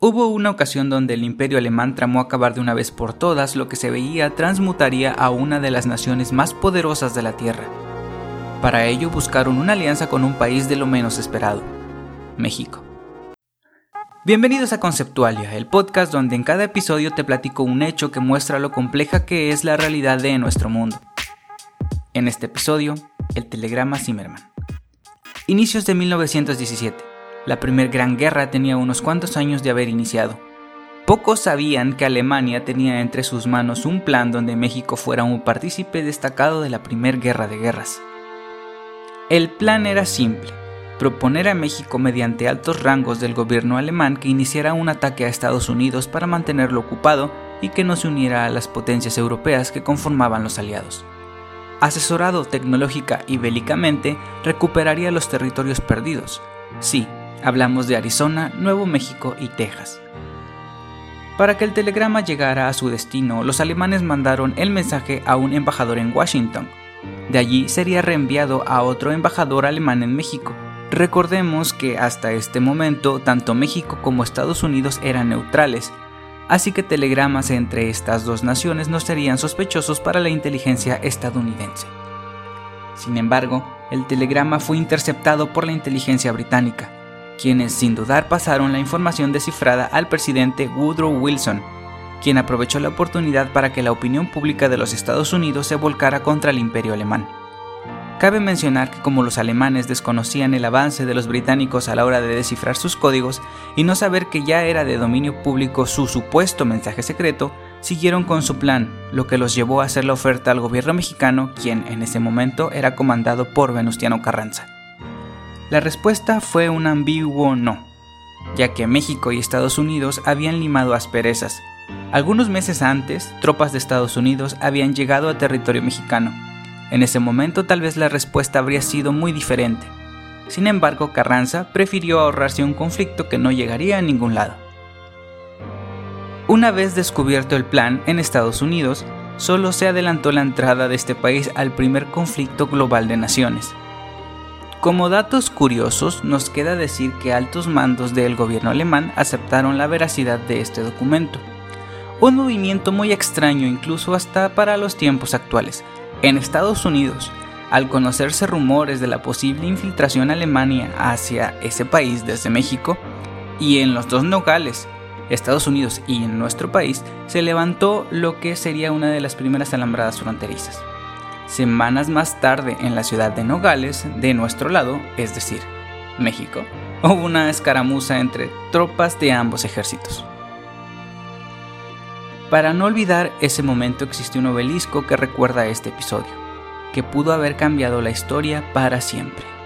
Hubo una ocasión donde el imperio alemán tramó acabar de una vez por todas lo que se veía transmutaría a una de las naciones más poderosas de la Tierra. Para ello buscaron una alianza con un país de lo menos esperado, México. Bienvenidos a Conceptualia, el podcast donde en cada episodio te platico un hecho que muestra lo compleja que es la realidad de nuestro mundo. En este episodio, el telegrama Zimmerman. Inicios de 1917. La Primera Gran Guerra tenía unos cuantos años de haber iniciado. Pocos sabían que Alemania tenía entre sus manos un plan donde México fuera un partícipe destacado de la Primera Guerra de Guerras. El plan era simple, proponer a México mediante altos rangos del gobierno alemán que iniciara un ataque a Estados Unidos para mantenerlo ocupado y que no se uniera a las potencias europeas que conformaban los aliados asesorado tecnológica y bélicamente, recuperaría los territorios perdidos. Sí, hablamos de Arizona, Nuevo México y Texas. Para que el telegrama llegara a su destino, los alemanes mandaron el mensaje a un embajador en Washington. De allí sería reenviado a otro embajador alemán en México. Recordemos que hasta este momento tanto México como Estados Unidos eran neutrales, así que telegramas entre estas dos naciones no serían sospechosos para la inteligencia estadounidense. Sin embargo, el telegrama fue interceptado por la inteligencia británica, quienes sin dudar pasaron la información descifrada al presidente Woodrow Wilson, quien aprovechó la oportunidad para que la opinión pública de los Estados Unidos se volcara contra el imperio alemán. Cabe mencionar que como los alemanes desconocían el avance de los británicos a la hora de descifrar sus códigos y no saber que ya era de dominio público su supuesto mensaje secreto, siguieron con su plan, lo que los llevó a hacer la oferta al gobierno mexicano, quien en ese momento era comandado por Venustiano Carranza. La respuesta fue un ambiguo no, ya que México y Estados Unidos habían limado asperezas. Algunos meses antes, tropas de Estados Unidos habían llegado a territorio mexicano, en ese momento tal vez la respuesta habría sido muy diferente. Sin embargo, Carranza prefirió ahorrarse un conflicto que no llegaría a ningún lado. Una vez descubierto el plan en Estados Unidos, solo se adelantó la entrada de este país al primer conflicto global de naciones. Como datos curiosos, nos queda decir que altos mandos del gobierno alemán aceptaron la veracidad de este documento. Un movimiento muy extraño incluso hasta para los tiempos actuales, en Estados Unidos, al conocerse rumores de la posible infiltración alemana hacia ese país desde México, y en los dos nogales, Estados Unidos y en nuestro país, se levantó lo que sería una de las primeras alambradas fronterizas. Semanas más tarde, en la ciudad de Nogales, de nuestro lado, es decir, México, hubo una escaramuza entre tropas de ambos ejércitos. Para no olvidar ese momento existe un obelisco que recuerda este episodio, que pudo haber cambiado la historia para siempre.